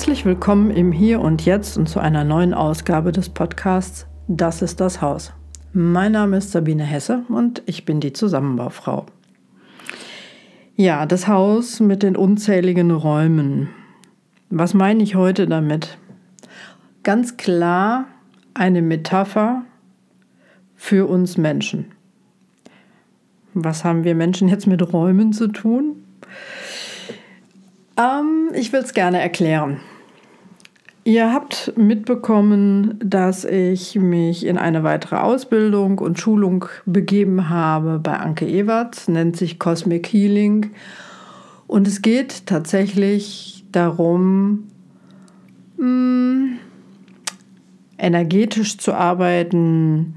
Herzlich willkommen im Hier und Jetzt und zu einer neuen Ausgabe des Podcasts Das ist das Haus. Mein Name ist Sabine Hesse und ich bin die Zusammenbaufrau. Ja, das Haus mit den unzähligen Räumen. Was meine ich heute damit? Ganz klar eine Metapher für uns Menschen. Was haben wir Menschen jetzt mit Räumen zu tun? Ähm, ich will es gerne erklären. Ihr habt mitbekommen, dass ich mich in eine weitere Ausbildung und Schulung begeben habe bei Anke Ewerts, nennt sich Cosmic Healing. Und es geht tatsächlich darum, mh, hm, energetisch zu arbeiten,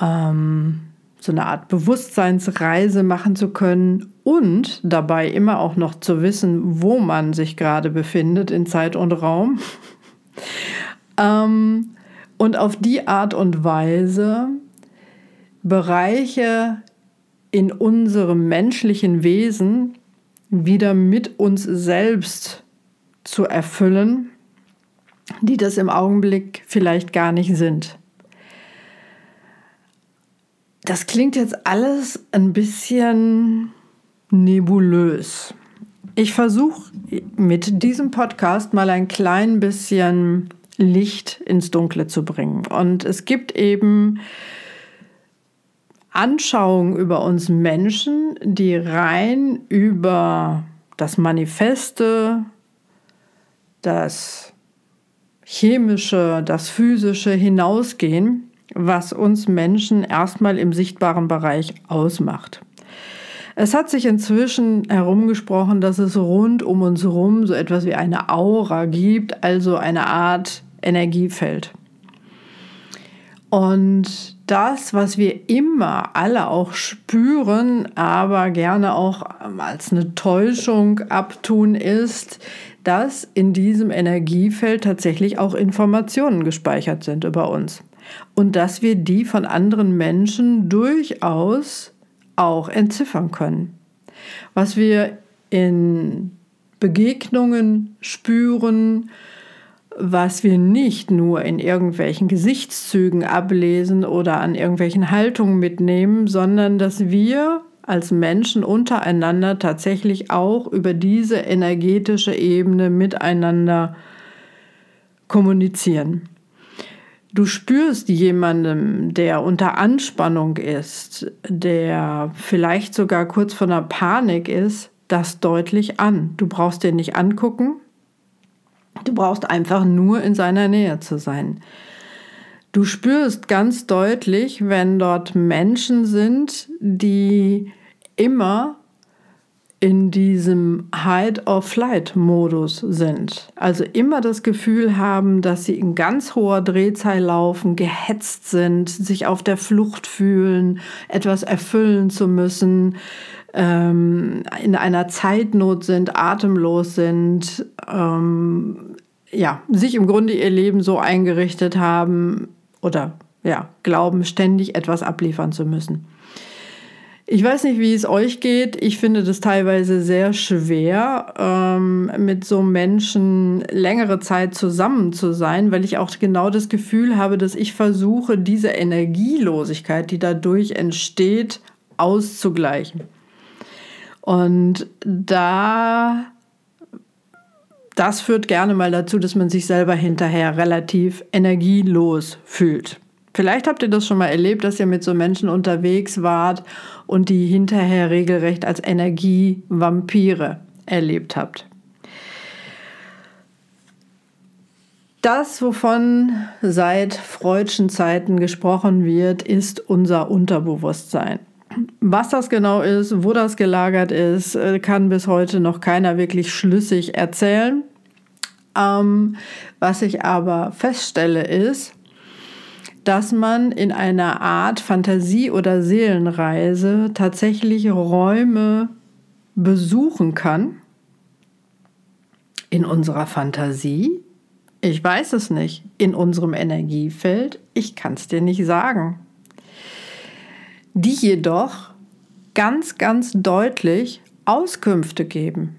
ähm, so eine Art Bewusstseinsreise machen zu können und dabei immer auch noch zu wissen, wo man sich gerade befindet in Zeit und Raum. ähm, und auf die Art und Weise Bereiche in unserem menschlichen Wesen wieder mit uns selbst zu erfüllen, die das im Augenblick vielleicht gar nicht sind. Das klingt jetzt alles ein bisschen nebulös. Ich versuche mit diesem Podcast mal ein klein bisschen Licht ins Dunkle zu bringen. Und es gibt eben Anschauungen über uns Menschen, die rein über das Manifeste, das Chemische, das Physische hinausgehen was uns Menschen erstmal im sichtbaren Bereich ausmacht. Es hat sich inzwischen herumgesprochen, dass es rund um uns herum so etwas wie eine Aura gibt, also eine Art Energiefeld. Und das, was wir immer alle auch spüren, aber gerne auch als eine Täuschung abtun, ist, dass in diesem Energiefeld tatsächlich auch Informationen gespeichert sind über uns und dass wir die von anderen Menschen durchaus auch entziffern können. Was wir in Begegnungen spüren, was wir nicht nur in irgendwelchen Gesichtszügen ablesen oder an irgendwelchen Haltungen mitnehmen, sondern dass wir als Menschen untereinander tatsächlich auch über diese energetische Ebene miteinander kommunizieren. Du spürst jemandem, der unter Anspannung ist, der vielleicht sogar kurz vor einer Panik ist, das deutlich an. Du brauchst den nicht angucken. Du brauchst einfach nur in seiner Nähe zu sein. Du spürst ganz deutlich, wenn dort Menschen sind, die immer in diesem Hide-or-Flight-Modus sind. Also immer das Gefühl haben, dass sie in ganz hoher Drehzahl laufen, gehetzt sind, sich auf der Flucht fühlen, etwas erfüllen zu müssen, ähm, in einer Zeitnot sind, atemlos sind, ähm, ja, sich im Grunde ihr Leben so eingerichtet haben oder ja, glauben, ständig etwas abliefern zu müssen. Ich weiß nicht, wie es euch geht. Ich finde das teilweise sehr schwer, ähm, mit so Menschen längere Zeit zusammen zu sein, weil ich auch genau das Gefühl habe, dass ich versuche, diese Energielosigkeit, die dadurch entsteht, auszugleichen. Und da das führt gerne mal dazu, dass man sich selber hinterher relativ energielos fühlt. Vielleicht habt ihr das schon mal erlebt, dass ihr mit so Menschen unterwegs wart und die hinterher regelrecht als Energievampire erlebt habt. Das, wovon seit Freudschen Zeiten gesprochen wird, ist unser Unterbewusstsein. Was das genau ist, wo das gelagert ist, äh, kann bis heute noch keiner wirklich schlüssig erzählen. Ähm, was ich aber feststelle ist, dass man in einer Art Fantasie- oder Seelenreise tatsächlich Räume besuchen kann in unserer Fantasie. Ich weiß es nicht. In unserem Energiefeld. Ich kann es dir nicht sagen. Die jedoch ganz, ganz deutlich Auskünfte geben.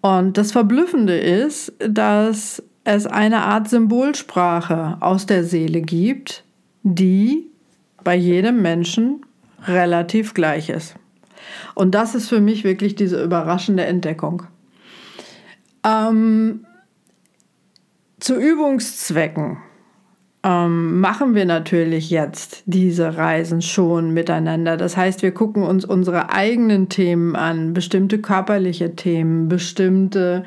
Und das Verblüffende ist, dass es eine Art Symbolsprache aus der Seele gibt, die bei jedem Menschen relativ gleich ist. Und das ist für mich wirklich diese überraschende Entdeckung. Ähm, zu Übungszwecken ähm, machen wir natürlich jetzt diese Reisen schon miteinander. Das heißt, wir gucken uns unsere eigenen Themen an, bestimmte körperliche Themen, bestimmte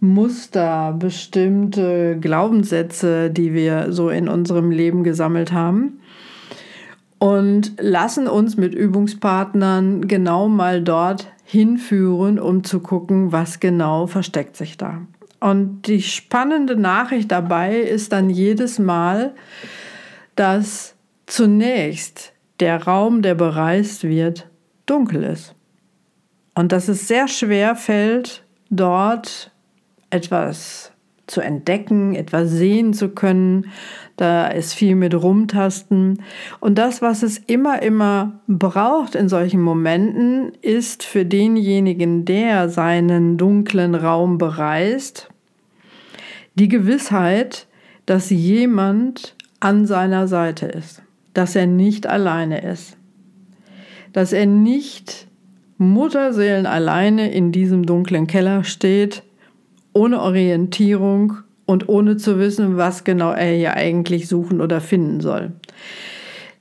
Muster, bestimmte Glaubenssätze, die wir so in unserem Leben gesammelt haben und lassen uns mit Übungspartnern genau mal dort hinführen, um zu gucken, was genau versteckt sich da. Und die spannende Nachricht dabei ist dann jedes Mal, dass zunächst der Raum, der bereist wird, dunkel ist. Und dass es sehr schwer fällt, dort etwas zu entdecken, etwas sehen zu können. Da ist viel mit rumtasten. Und das, was es immer, immer braucht in solchen Momenten, ist für denjenigen, der seinen dunklen Raum bereist, die Gewissheit, dass jemand an seiner Seite ist, dass er nicht alleine ist, dass er nicht Mutterseelen alleine in diesem dunklen Keller steht ohne Orientierung und ohne zu wissen, was genau er hier eigentlich suchen oder finden soll.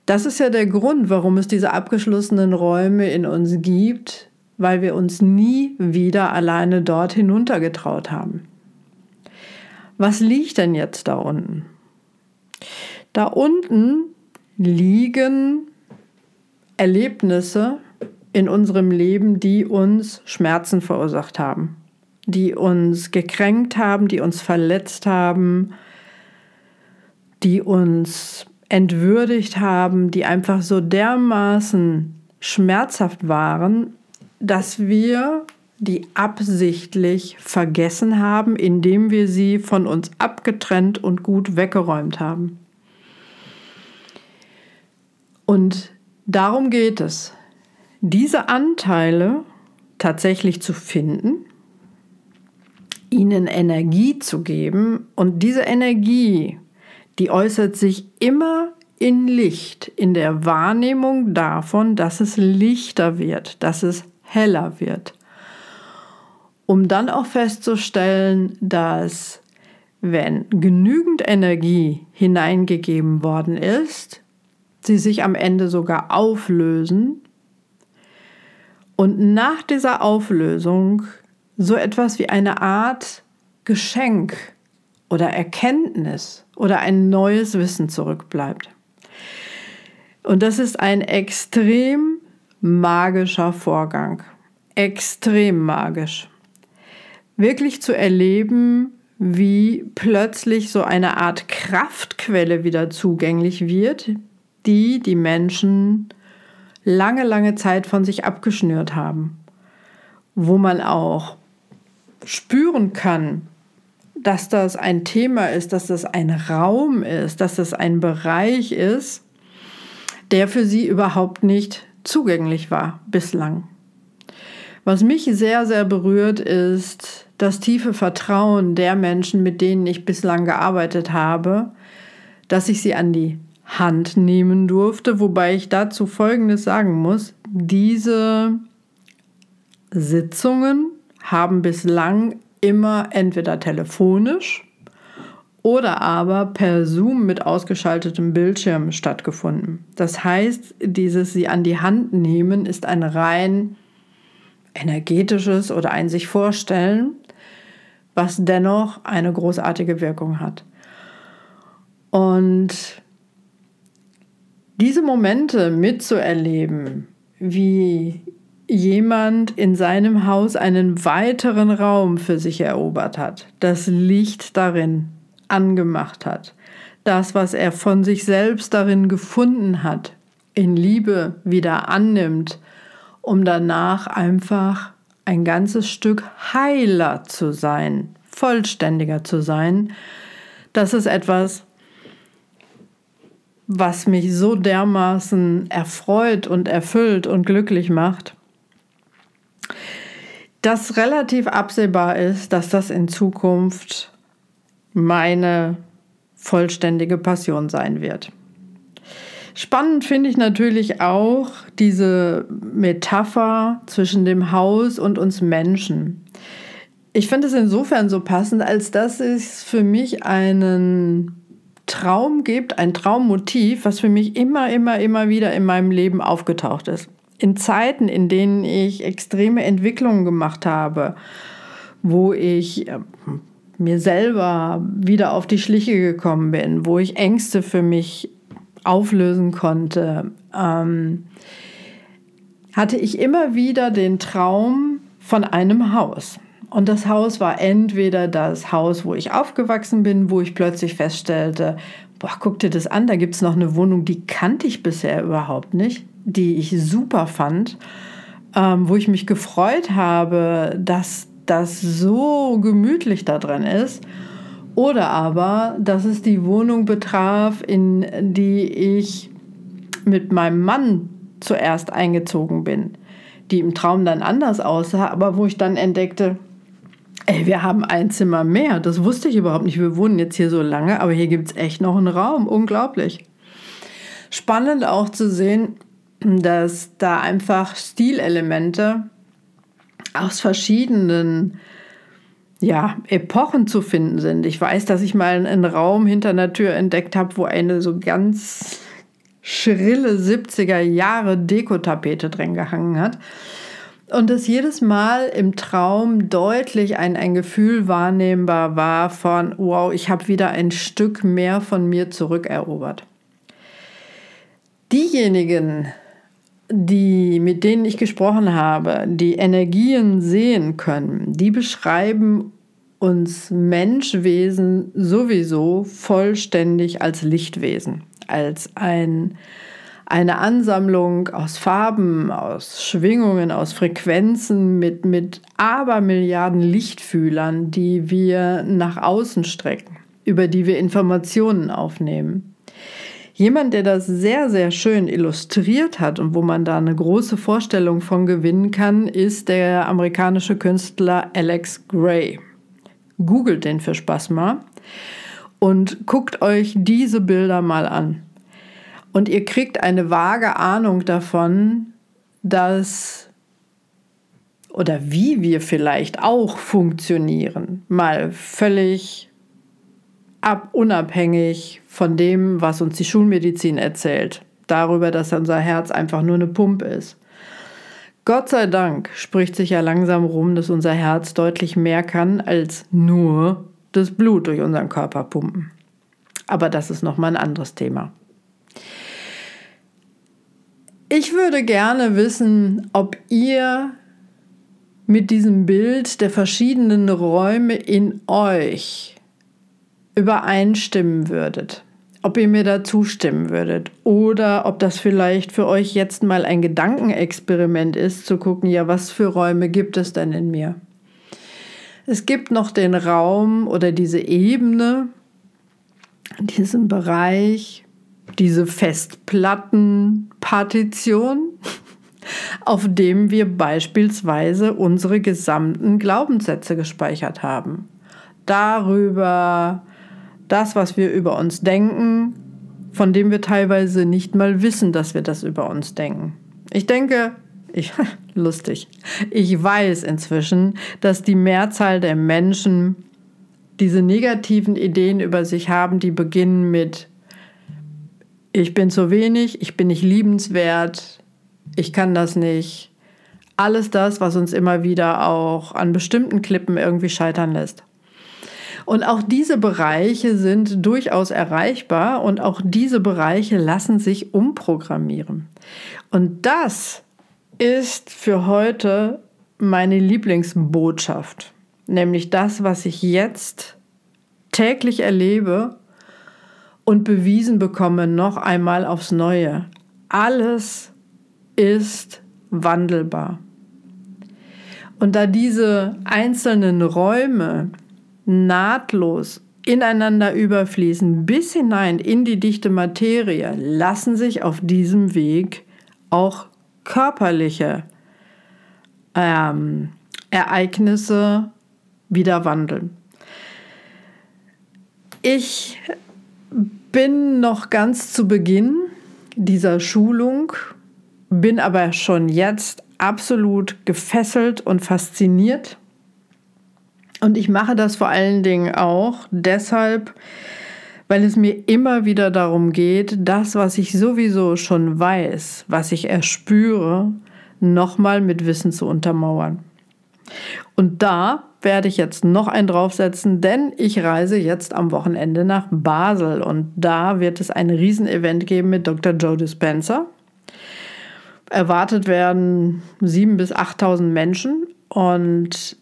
Das ist ja der Grund, warum es diese abgeschlossenen Räume in uns gibt, weil wir uns nie wieder alleine dort hinuntergetraut haben. Was liegt denn jetzt da unten? Da unten liegen Erlebnisse in unserem Leben, die uns Schmerzen verursacht haben die uns gekränkt haben, die uns verletzt haben, die uns entwürdigt haben, die einfach so dermaßen schmerzhaft waren, dass wir die absichtlich vergessen haben, indem wir sie von uns abgetrennt und gut weggeräumt haben. Und darum geht es, diese Anteile tatsächlich zu finden ihnen Energie zu geben. Und diese Energie, die äußert sich immer in Licht, in der Wahrnehmung davon, dass es lichter wird, dass es heller wird. Um dann auch festzustellen, dass wenn genügend Energie hineingegeben worden ist, sie sich am Ende sogar auflösen und nach dieser Auflösung so etwas wie eine Art Geschenk oder Erkenntnis oder ein neues Wissen zurückbleibt. Und das ist ein extrem magischer Vorgang. Extrem magisch. Wirklich zu erleben, wie plötzlich so eine Art Kraftquelle wieder zugänglich wird, die die Menschen lange, lange Zeit von sich abgeschnürt haben. Wo man auch spüren kann, dass das ein Thema ist, dass das ein Raum ist, dass das ein Bereich ist, der für sie überhaupt nicht zugänglich war bislang. Was mich sehr, sehr berührt, ist das tiefe Vertrauen der Menschen, mit denen ich bislang gearbeitet habe, dass ich sie an die Hand nehmen durfte, wobei ich dazu Folgendes sagen muss. Diese Sitzungen haben bislang immer entweder telefonisch oder aber per Zoom mit ausgeschaltetem Bildschirm stattgefunden. Das heißt, dieses Sie an die Hand nehmen ist ein rein energetisches oder ein sich vorstellen, was dennoch eine großartige Wirkung hat. Und diese Momente mitzuerleben, wie jemand in seinem Haus einen weiteren Raum für sich erobert hat, das Licht darin angemacht hat, das, was er von sich selbst darin gefunden hat, in Liebe wieder annimmt, um danach einfach ein ganzes Stück heiler zu sein, vollständiger zu sein, das ist etwas, was mich so dermaßen erfreut und erfüllt und glücklich macht dass relativ absehbar ist, dass das in Zukunft meine vollständige Passion sein wird. Spannend finde ich natürlich auch diese Metapher zwischen dem Haus und uns Menschen. Ich finde es insofern so passend, als dass es für mich einen Traum gibt, ein Traummotiv, was für mich immer, immer, immer wieder in meinem Leben aufgetaucht ist. In Zeiten, in denen ich extreme Entwicklungen gemacht habe, wo ich äh, mir selber wieder auf die Schliche gekommen bin, wo ich Ängste für mich auflösen konnte, ähm, hatte ich immer wieder den Traum von einem Haus. Und das Haus war entweder das Haus, wo ich aufgewachsen bin, wo ich plötzlich feststellte, boah, guck dir das an, da gibt es noch eine Wohnung, die kannte ich bisher überhaupt nicht, die ich super fand, ähm, wo ich mich gefreut habe, dass das so gemütlich da drin ist. Oder aber, dass es die Wohnung betraf, in die ich mit meinem Mann zuerst eingezogen bin, die im Traum dann anders aussah, aber wo ich dann entdeckte, ey, wir haben ein Zimmer mehr. Das wusste ich überhaupt nicht. Wir wohnen jetzt hier so lange, aber hier gibt es echt noch einen Raum. Unglaublich. Spannend auch zu sehen, dass da einfach Stilelemente aus verschiedenen ja, Epochen zu finden sind. Ich weiß, dass ich mal einen Raum hinter einer Tür entdeckt habe, wo eine so ganz schrille 70er Jahre Dekotapete drin gehangen hat. Und dass jedes Mal im Traum deutlich ein, ein Gefühl wahrnehmbar war von, wow, ich habe wieder ein Stück mehr von mir zurückerobert. Diejenigen, die, mit denen ich gesprochen habe, die Energien sehen können, die beschreiben uns Menschwesen sowieso vollständig als Lichtwesen, als ein, eine Ansammlung aus Farben, aus Schwingungen, aus Frequenzen mit, mit Abermilliarden Lichtfühlern, die wir nach außen strecken, über die wir Informationen aufnehmen. Jemand, der das sehr, sehr schön illustriert hat und wo man da eine große Vorstellung von gewinnen kann, ist der amerikanische Künstler Alex Gray. Googelt den für Spaß mal und guckt euch diese Bilder mal an. Und ihr kriegt eine vage Ahnung davon, dass oder wie wir vielleicht auch funktionieren, mal völlig ab, unabhängig von dem, was uns die Schulmedizin erzählt, darüber, dass unser Herz einfach nur eine Pumpe ist. Gott sei Dank spricht sich ja langsam rum, dass unser Herz deutlich mehr kann als nur das Blut durch unseren Körper pumpen. Aber das ist nochmal ein anderes Thema. Ich würde gerne wissen, ob ihr mit diesem Bild der verschiedenen Räume in euch übereinstimmen würdet. Ob ihr mir da zustimmen würdet oder ob das vielleicht für euch jetzt mal ein Gedankenexperiment ist, zu gucken, ja, was für Räume gibt es denn in mir? Es gibt noch den Raum oder diese Ebene, diesen Bereich, diese Festplattenpartition, auf dem wir beispielsweise unsere gesamten Glaubenssätze gespeichert haben. Darüber, das, was wir über uns denken, von dem wir teilweise nicht mal wissen, dass wir das über uns denken. Ich denke, ich, lustig, ich weiß inzwischen, dass die Mehrzahl der Menschen diese negativen Ideen über sich haben, die beginnen mit ich bin zu wenig, ich bin nicht liebenswert, ich kann das nicht. Alles das, was uns immer wieder auch an bestimmten Klippen irgendwie scheitern lässt. Und auch diese Bereiche sind durchaus erreichbar und auch diese Bereiche lassen sich umprogrammieren. Und das ist für heute meine Lieblingsbotschaft, nämlich das, was ich jetzt täglich erlebe und bewiesen bekomme, noch einmal aufs Neue. Alles ist wandelbar. Und da diese einzelnen Räume nahtlos ineinander überfließen bis hinein in die dichte Materie, lassen sich auf diesem Weg auch körperliche ähm, Ereignisse wieder wandeln. Ich bin noch ganz zu Beginn dieser Schulung, bin aber schon jetzt absolut gefesselt und fasziniert. Und ich mache das vor allen Dingen auch deshalb, weil es mir immer wieder darum geht, das, was ich sowieso schon weiß, was ich erspüre, nochmal mit Wissen zu untermauern. Und da werde ich jetzt noch einen draufsetzen, denn ich reise jetzt am Wochenende nach Basel und da wird es ein Riesenevent geben mit Dr. Joe Dispenza. Erwartet werden 7.000 bis 8.000 Menschen und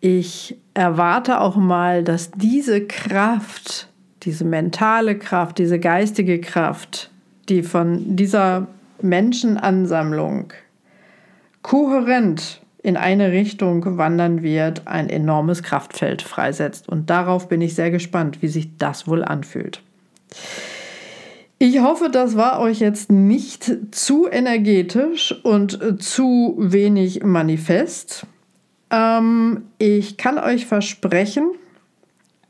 ich erwarte auch mal, dass diese Kraft, diese mentale Kraft, diese geistige Kraft, die von dieser Menschenansammlung kohärent in eine Richtung wandern wird, ein enormes Kraftfeld freisetzt. Und darauf bin ich sehr gespannt, wie sich das wohl anfühlt. Ich hoffe, das war euch jetzt nicht zu energetisch und zu wenig manifest. Ähm, ich kann euch versprechen,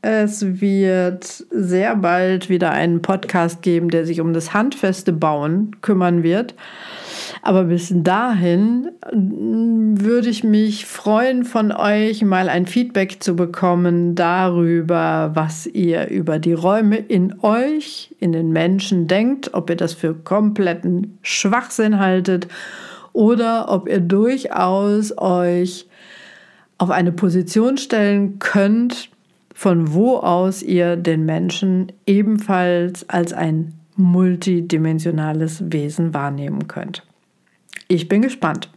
es wird sehr bald wieder einen Podcast geben, der sich um das handfeste Bauen kümmern wird. Aber bis dahin mm, würde ich mich freuen, von euch mal ein Feedback zu bekommen darüber, was ihr über die Räume in euch, in den Menschen denkt, ob ihr das für kompletten Schwachsinn haltet oder ob ihr durchaus euch auf eine Position stellen könnt, von wo aus ihr den Menschen ebenfalls als ein multidimensionales Wesen wahrnehmen könnt. Ich bin gespannt.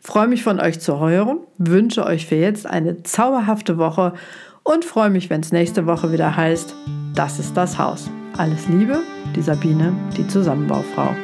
Freue mich von euch zu hören, wünsche euch für jetzt eine zauberhafte Woche und freue mich, wenn es nächste Woche wieder heißt, das ist das Haus. Alles Liebe, die Sabine, die Zusammenbaufrau.